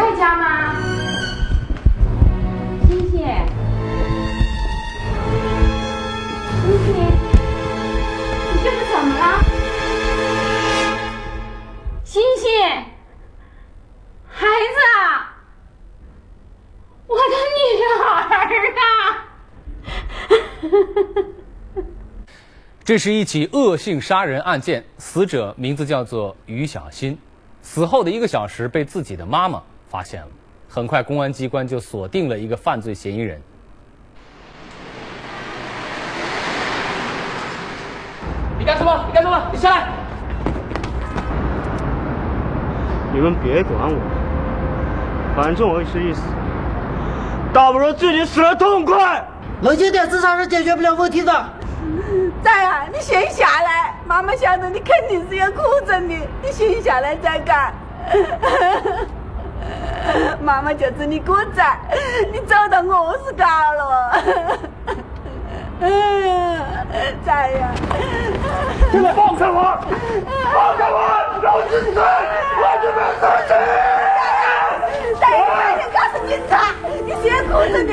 在家吗？星星，星星，你这是怎么了？星星，孩子啊，我的女儿啊！这是一起恶性杀人案件，死者名字叫做于小新。死后的一个小时，被自己的妈妈发现了。很快，公安机关就锁定了一个犯罪嫌疑人。你干什么？你干什么？你下来！你们别管我，反正我也是一死，倒不如自己死的痛快。冷静点，自杀是解决不了问题的。在啊，你先下来，妈妈想着你肯定是要哭着的，你先下来再干。妈妈就是你哥仔，你走到我是高了。在呀，现在放开我，放开我，老子死，我就要死去。在呀，快点告诉警察，你先哭着的，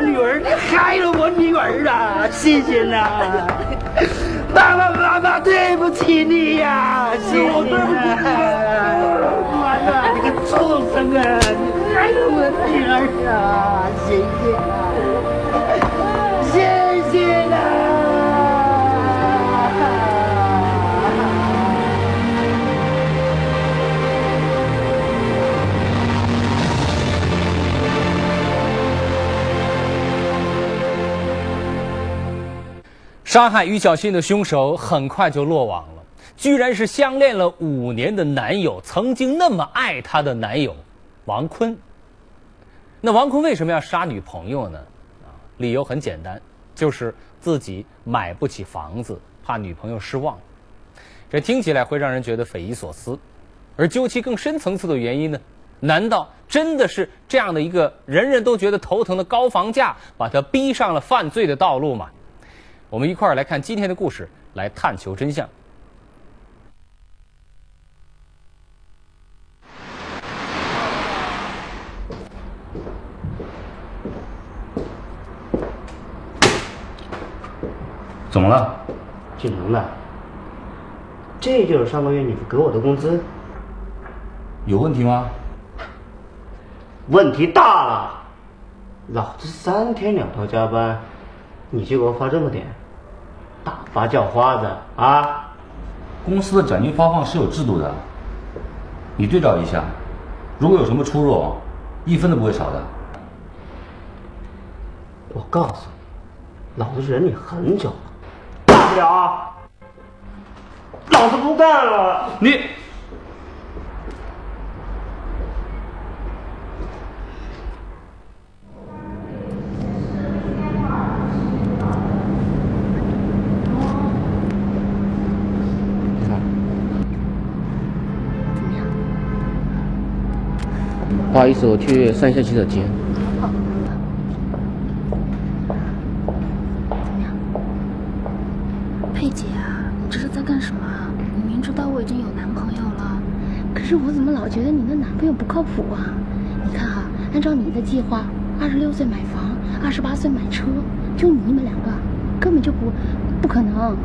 女儿？你害了我女儿啊，谢谢呐！爸爸，妈妈，对不起你呀，欣欣啊！妈呀，你个畜生啊！你害了我女儿啊，欣欣杀害于小新的凶手很快就落网了，居然是相恋了五年的男友，曾经那么爱她的男友王坤。那王坤为什么要杀女朋友呢？啊，理由很简单，就是自己买不起房子，怕女朋友失望。这听起来会让人觉得匪夷所思，而究其更深层次的原因呢？难道真的是这样的一个人人都觉得头疼的高房价，把他逼上了犯罪的道路吗？我们一块儿来看今天的故事，来探求真相。怎么了？姓程的，这就是上个月你给我的工资？有问题吗？问题大了！老子三天两头加班，你就给我发这么点，打发叫花子啊！公司的奖金发放是有制度的，你对照一下，如果有什么出入，一分都不会少的。我告诉你，老子忍你很久了，大不了，老子不干了！你。不好意思，我去上一下洗手间。好。怎么样？佩姐啊，你这是在干什么？你明知道我已经有男朋友了，可是我怎么老觉得你的男朋友不靠谱啊？你看啊，按照你的计划，二十六岁买房，二十八岁买车，就你们两个，根本就不不可能。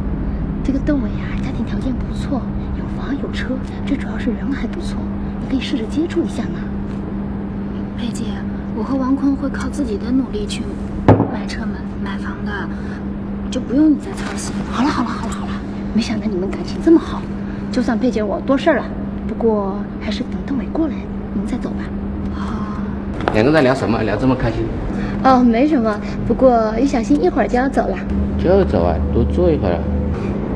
这个窦伟啊，家庭条件不错，有房有车，最主要是人还不错，你可以试着接触一下嘛。佩姐，我和王坤会靠自己的努力去买车买买房的，就不用你再操心。好了好了好了好了，没想到你们感情这么好，就算佩姐我多事儿了，不过还是等邓伟过来，你们再走吧。好。两个在聊什么？聊这么开心？哦，没什么。不过于小心一会儿就要走了。就要走啊？多坐一会儿。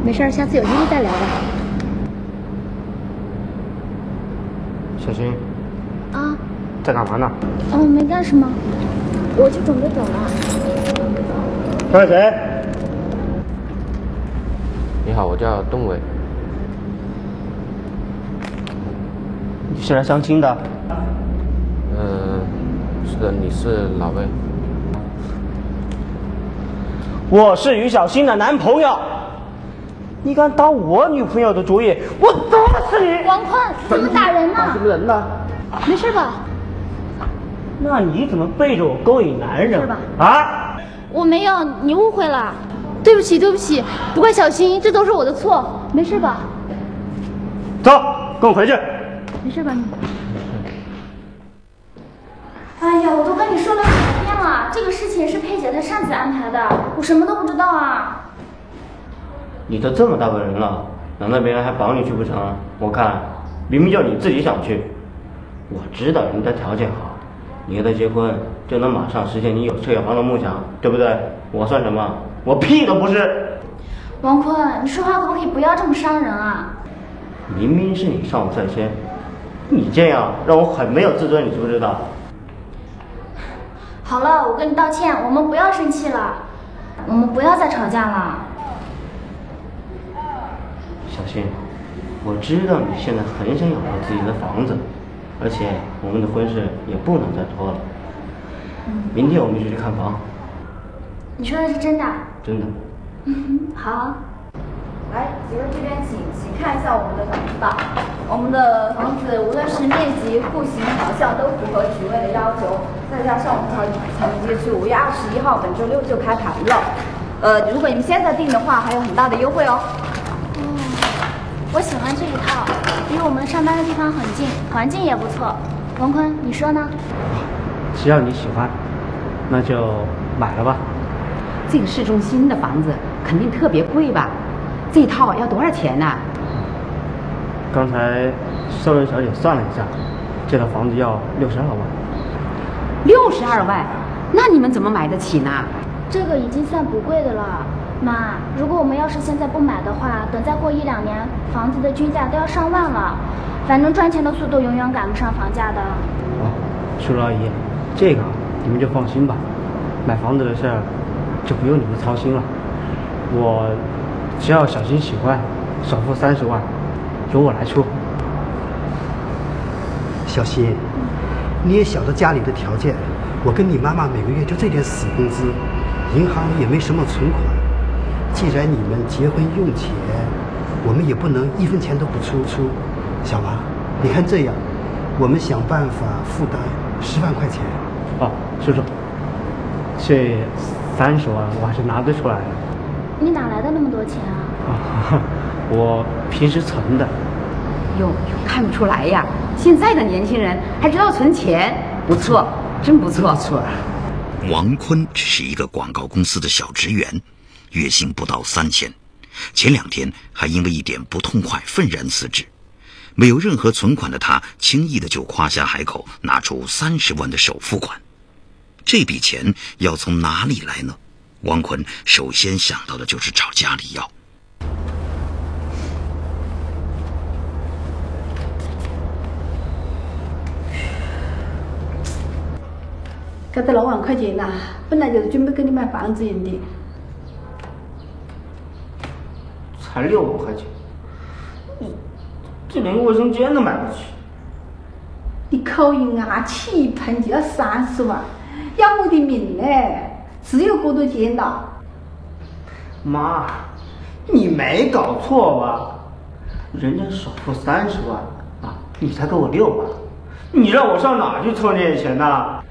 没事儿，下次有机会再聊吧。小新。啊。在干嘛呢？哦，没干什么，我就准备走了。他是谁？你好，我叫邓伟。你是来相亲的？嗯，是的你是哪位？我是于小新的男朋友。你敢打我女朋友的主意，我打死你！王坤，怎么打人呢？打什么人呢？没事吧？那你怎么背着我勾引男人？是吧啊！我没有，你误会了。对不起，对不起，不怪小新，这都是我的错。没事吧？走，跟我回去。没事吧你？哎呀，我都跟你说了好多遍了，这个事情是佩姐她擅自安排的，我什么都不知道啊。你都这么大个人了，难道别人还绑你去不成？我看明明就你自己想去。我知道人家条件好，你和他结婚就能马上实现你有车有房的梦想，对不对？我算什么？我屁都不是。王坤，你说话可不可以不要这么伤人啊？明明是你上我在先，你这样让我很没有自尊，你知不知道？好了，我跟你道歉，我们不要生气了，我们不要再吵架了。小新，我知道你现在很想有了自己的房子，而且我们的婚事也不能再拖了。明天我们就去看房，你说的是真的？真的。嗯，好。来，几位这边请，请看一下我们的房子吧。我们的房子无论是面积、户型、朝向都符合几位的要求，再加上我们草草莓街区五月二十一号本周六就开盘了。呃，如果你们现在订的话，还有很大的优惠哦。我喜欢这一套，离我们上班的地方很近，环境也不错。王坤，你说呢？只要你喜欢，那就买了吧。这个市中心的房子肯定特别贵吧？这套要多少钱呢、刚才售楼小姐算了一下，这套房子要六十二万。六十二万，那你们怎么买得起呢？这个已经算不贵的了。妈，如果我们要是现在不买的话，等再过一两年，房子的均价都要上万了。反正赚钱的速度永远赶不上房价的。哦，叔叔阿姨，这个你们就放心吧，买房子的事儿就不用你们操心了。我只要小新喜欢，首付三十万，由我来出。小新，你也晓得家里的条件，我跟你妈妈每个月就这点死工资，银行里也没什么存款。既然你们结婚用钱，我们也不能一分钱都不出出。小王，你看这样，我们想办法负担十万块钱。哦，叔叔，这三十万我还是拿得出来的。你哪来的那么多钱啊？啊，我平时存的。哟，看不出来呀，现在的年轻人还知道存钱，不错，真不错。不错。王坤只是一个广告公司的小职员，月薪不到三千，前两天还因为一点不痛快愤然辞职。没有任何存款的他，轻易的就夸下海口，拿出三十万的首付款。这笔钱要从哪里来呢？王坤首先想到的就是找家里要。给他六万块钱呐、本来就是准备给你买房子用的。才六五块钱，你这连个卫生间都买不起。你口音啊，气一盆就要三十万，要我的命嘞！只有这多钱了。妈，你没搞错吧？人家首付三十万啊，你才给我六万，你让我上哪去凑那些钱呢？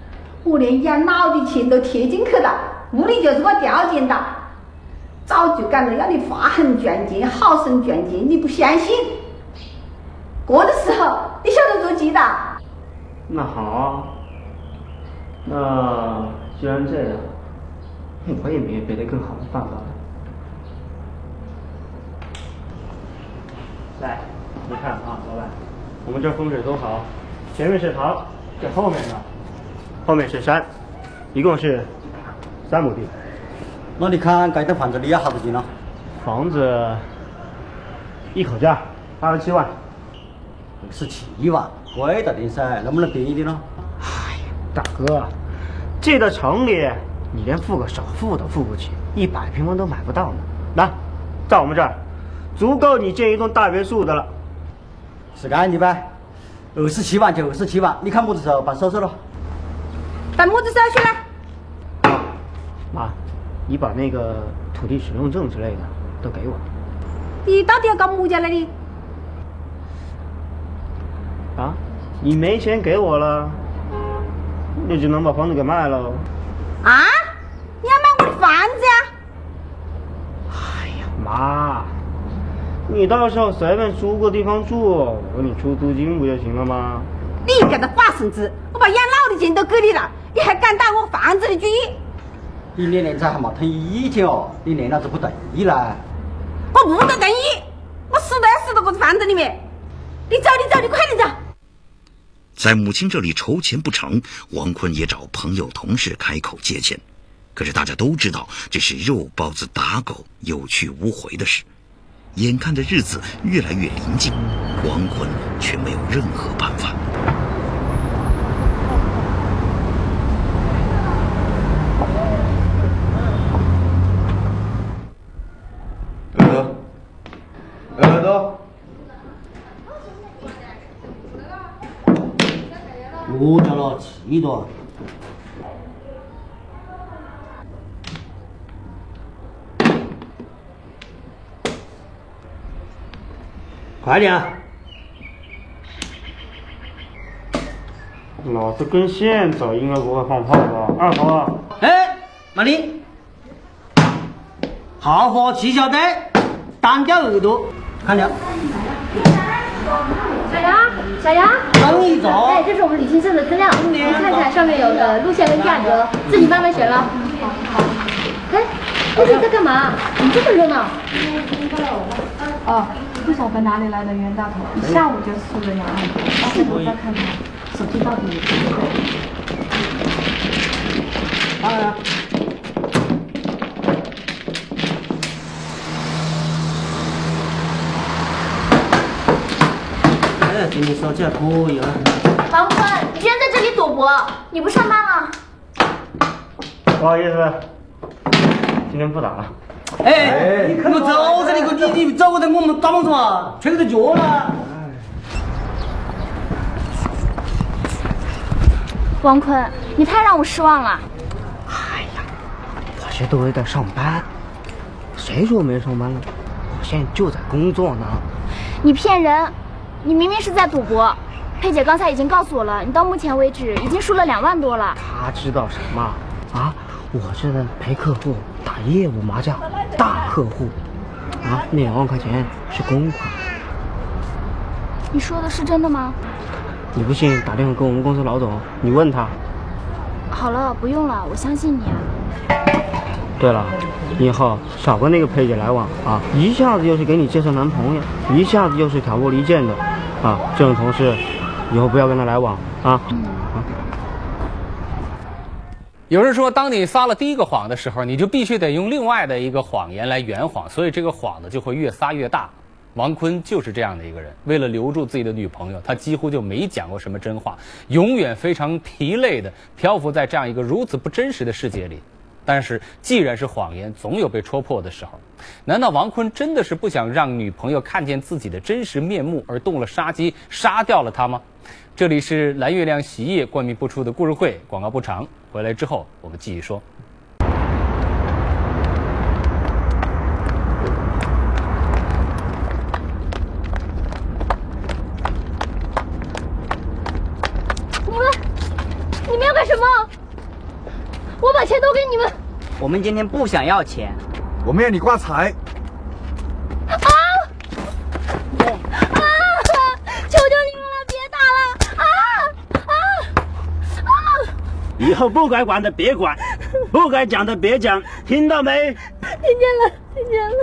我连养老的钱都贴进去了，屋里就是个条件的。早就讲了要你发狠赚钱，好生赚钱，你不相信？过的时候你晓得做鸡的？那好，那既然这样，我也没有别的更好的办法了。来，你看啊，老板，我们这风水多好，前面是塘，这后面呢，后面是山，一共是三亩地。那你看盖栋房子你要好多钱呢？房子一口价八十七万，十七万，贵了点噻，能不能便宜点呢？哎呀大哥，这在城里你连付个首付都付不起，一百平方都买不到呢。来，在我们这儿，足够你建一栋大别墅的了。是干的呗，二十七万就二十七万，你看么子时候办手续了？办么子手续呢？妈，你把那个土地使用证之类的都给我。你到底要搞么家来的？啊，你没钱给我了，你只能把房子给卖了。啊？你要卖我的房子呀？哎呀，妈，你到时候随便租个地方住，我给你出租金不就行了吗？你这个法孙子，我把养老的钱都给你了，你还敢打我房子的主意？你连连子还没同意天哦，你连老子不同意啦？我不得同意，我死都要死到这个房子里面。你走，你走，你快点走。在母亲这里筹钱不成，王坤也找朋友同事开口借钱，可是大家都知道这是肉包子打狗，有去无回的事。眼看着日子越来越临近，王坤却没有任何办法。我叫了七多。快点！老子跟现走应该不会放炮吧？二号。哎，马丽，豪华汽销队，单调耳朵，小杨，小杨，等一走。哎，这是我们旅行社的资料，你看看上面有的路线和价格，自己慢慢选了。好哎，这是在干嘛？怎么这么热闹？哦，不晓得哪里来的袁大头，一下午就素了两万多。现在我再看看手机到底有多贵。当然。哎，今天手气还可以啊。王坤，你居然在这里赌博，你不上班了？不好意思，今天不打了。哎，你走噻，你个你你走过来，我们打棒子嘛，吹着脚了。王坤，你太让我失望了。哎呀，我这都在上班，谁说我没上班了？我现在就在工作呢。你骗人！你明明是在赌博。佩姐刚才已经告诉我了，你到目前为止已经输了两万多了。他知道什么？啊，我是在陪客户打业务麻将，大客户。啊，那两万块钱是公款。你说的是真的吗？你不信，打电话给我们公司老总，你问他。好了，不用了，我相信你啊。对了，以后少跟那个佩姐来往啊！一下子又是给你介绍男朋友，一下子又是挑拨离间的，啊，这种同事以后不要跟他来往！啊。有人说，当你撒了第一个谎的时候，你就必须得用另外的一个谎言来圆谎，所以这个谎呢就会越撒越大。王坤就是这样的一个人，为了留住自己的女朋友，他几乎就没讲过什么真话，永远非常疲累的漂浮在这样一个如此不真实的世界里。但是，既然是谎言，总有被戳破的时候。难道王坤真的是不想让女朋友看见自己的真实面目而动了杀机，杀掉了她吗？这里是蓝月亮洗衣液冠名播出的故事会，广告不长。回来之后，我们继续说。你们，你们要干什么？我把钱都给你们。我们今天不想要钱，我们要你挂彩。啊！啊！求求你们了，别打了！啊啊啊！以后不该管的别管，不该讲的别讲，听到没？听见了，听见了。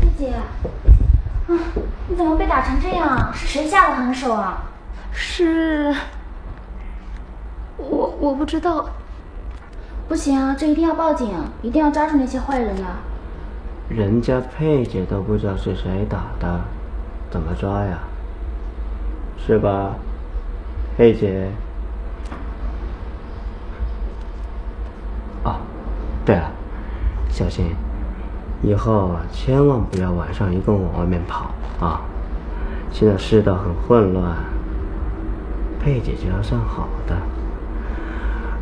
佩姐，啊，你怎么被打成这样？是谁下的狠手啊？是，我不知道。不行啊，这一定要报警，一定要抓住那些坏人啊！人家佩姐都不知道是谁打的，怎么抓呀？是吧，佩姐？哦，对了，小心，以后，千万不要晚上一个人往外面跑啊！现在世道很混乱，佩姐姐还算好的，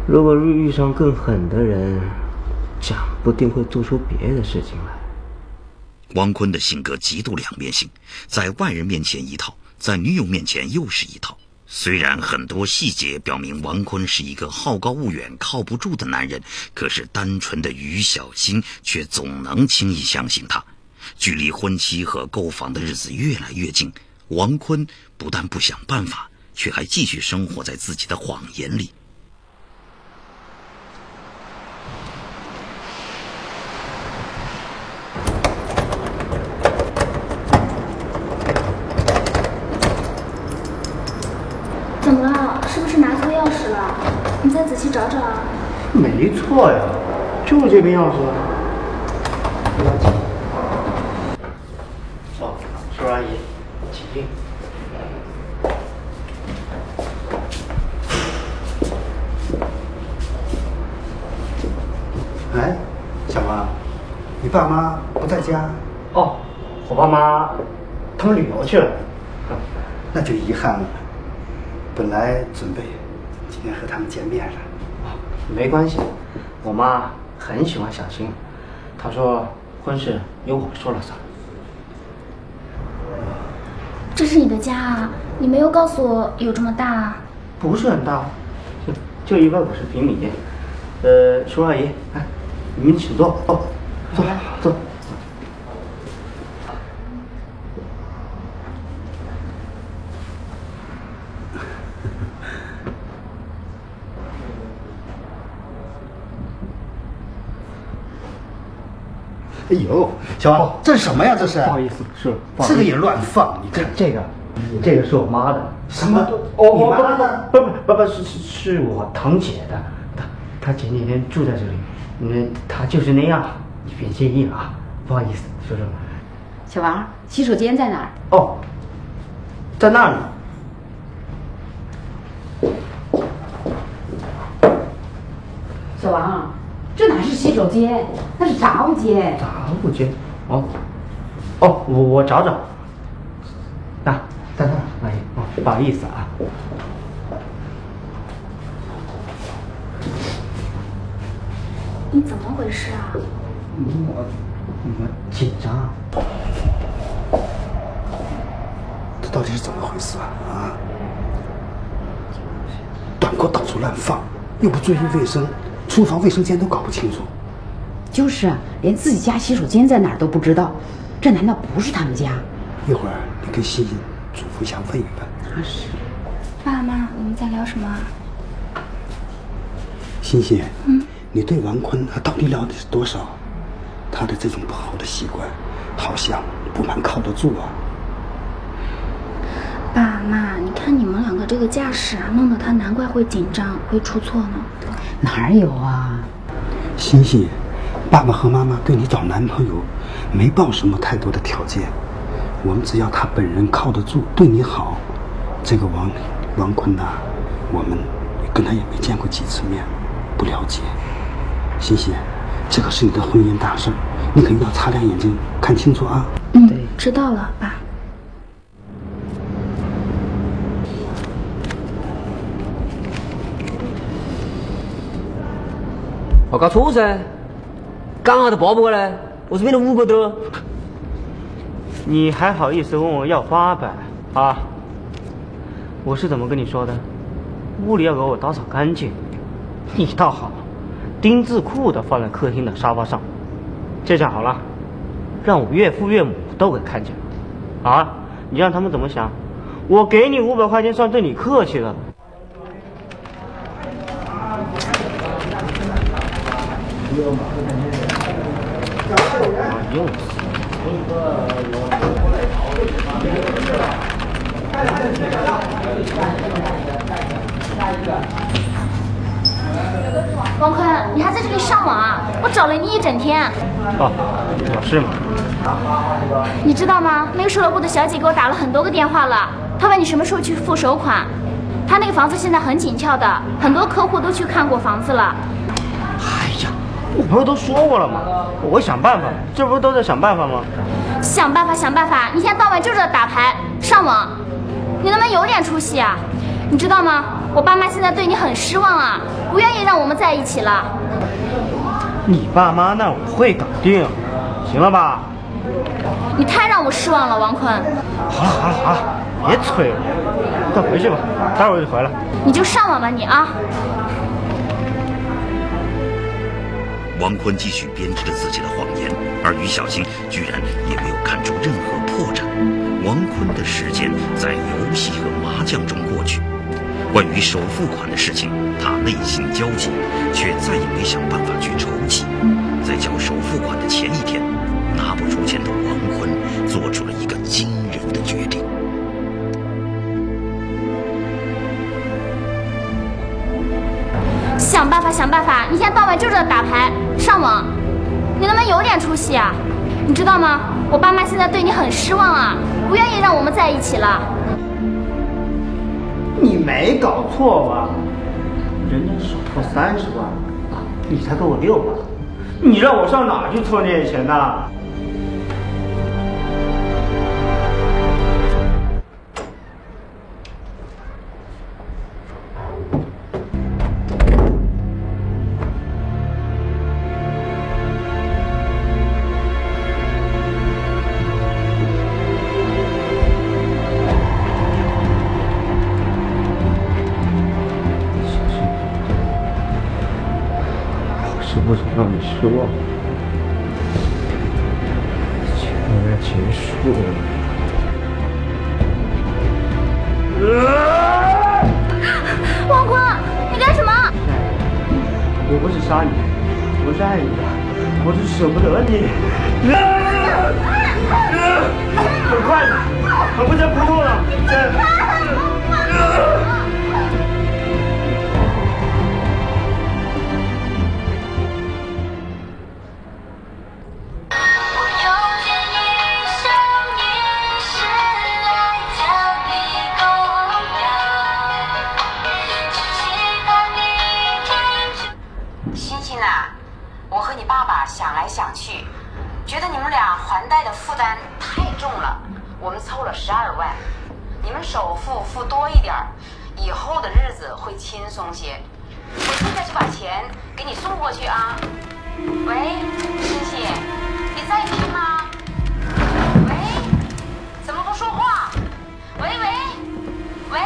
如果遇上更狠的人，讲不定会做出别的事情来。王坤的性格极度两面性，在外人面前一套，在女友面前又是一套。虽然很多细节表明王坤是一个好高骛远、靠不住的男人，可是单纯的于小青却总能轻易相信他。距离婚期和购房的日子越来越近，王坤不但不想办法，却还继续生活在自己的谎言里。怎么了？是不是拿错钥匙了？你再仔细找找啊。没错呀，就是这边钥匙。不要紧。哦，叔阿姨，请进。哎，小王，你爸妈不在家？哦，我爸妈他们旅游去了。那就遗憾了。本来准备他们见面了。没关系，我妈很喜欢小新，她说婚事由我说了算。这是你的家啊？你没有告诉我有这么大啊？不是很大，就就一百五十平米。呃，叔阿姨，哎，你们请坐，哦，坐，坐。哎呦，小王，这是什么呀？这是？不好意思，是这个也乱放，你看这个，这个是我妈的。什么？哦，你妈的？不不不不是是是我堂姐的，她她前几天住在这里，那她就是那样，你别介意了啊，不好意思，叔叔。小王，洗手间在哪儿？哦，在那儿呢。小王，这哪是洗手间，那是杂物间。杂物间？哦，哦，我我找找。那在那儿，阿姨，哦，不好意思啊。你怎么回事啊？我我紧张。这到底是怎么回事啊？啊！短裤到处乱放，又不注意卫生，厨房、卫生间都搞不清楚。就是啊，连自己家洗手间在哪儿都不知道，这难道不是他们家？一会儿你跟欣欣嘱咐一下，问一问。那是。爸妈，你们在聊什么？欣欣，嗯，你对王坤他到底了解多少？他的这种不好的习惯，好像不蛮靠得住啊。爸妈，你看你们两个这个架势啊，弄得他难怪会紧张，会出错呢。哪有啊？欣欣，爸爸和妈妈对你找男朋友没抱什么太多的条件，我们只要他本人靠得住，对你好。这个王王坤呐、我们跟他也没见过几次面，不了解。欣欣，这可是你的婚姻大事，你可一定要擦亮眼睛看清楚啊。嗯，知道了，爸。我搞错噻，刚好都报不过来，我这边的五个多。你还好意思问我要八百啊？我是怎么跟你说的？屋里要给我打扫干净。你倒好，丁字裤的放在客厅的沙发上，这下好了，让我岳父岳母都给看见了。啊？你让他们怎么想？我给你五百块钱算对你客气了。王坤，你还在这里上网啊？我找了你一整天。哦，有事吗？你知道吗？那个售楼部的小姐给我打了很多个电话了，她问你什么时候去付首款。她那个房子现在很紧俏的，很多客户都去看过房子了。我不是都说过了吗？我会想办法，这不是都在想办法吗？想办法，想办法！你一天到晚就知道打牌、上网，你能不能有点出息啊？你知道吗？我爸妈现在对你很失望啊，不愿意让我们在一起了。你爸妈那我会搞定，行了吧？你太让我失望了，王坤。好了好了好了，别催了，快回去吧，待会儿就回来。你就上网吧你啊。王坤继续编织着自己的谎言，而于小星居然也没有看出任何破绽。王坤的时间在游戏和麻将中过去。关于首付款的事情，他内心焦急，却再也没想办法去筹集。在交首付款的前一天，拿不出钱的王坤做出了一个惊人的决定。想办法，想办法！一天到晚就知道打牌、上网，你能不能有点出息啊？你知道吗？我爸妈现在对你很失望啊，不愿意让我们在一起了。你没搞错吧？人家首付三十万，你才给我六万，你让我上哪去凑那些钱呢？杀你，我是爱你的，我是舍不得你。很快的，我不能不动了。欣后的日子会轻松些。我现在就把钱给你送过去啊。喂，欣欣，你在听吗？喂，怎么不说话？喂喂喂。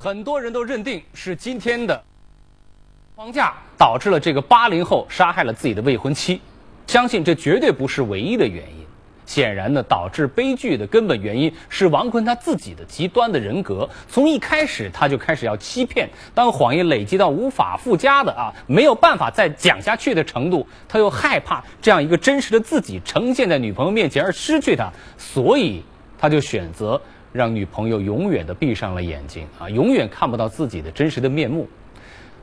很多人都认定是今天的房价导致了这个八零后杀害了自己的未婚妻，相信这绝对不是唯一的原因。显然呢，导致悲剧的根本原因是王坤他自己的极端的人格。从一开始他就开始要欺骗，当谎言累积到无法附加的啊，没有办法再讲下去的程度，他又害怕这样一个真实的自己呈现在女朋友面前而失去她，所以他就选择让女朋友永远的闭上了眼睛啊，永远看不到自己的真实的面目。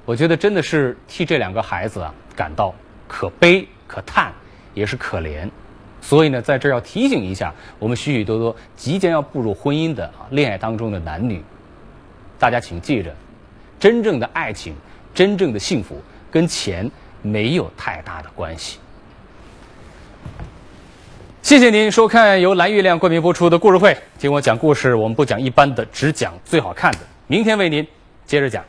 我觉得真的是替这两个孩子啊感到可悲可叹，也是可怜。所以呢，在这要提醒一下我们许许多多即将要步入婚姻的啊恋爱当中的男女，大家请记着，真正的爱情、真正的幸福跟钱没有太大的关系。谢谢您收看由蓝月亮冠名播出的故事会。听我讲故事，我们不讲一般的，只讲最好看的。明天为您接着讲。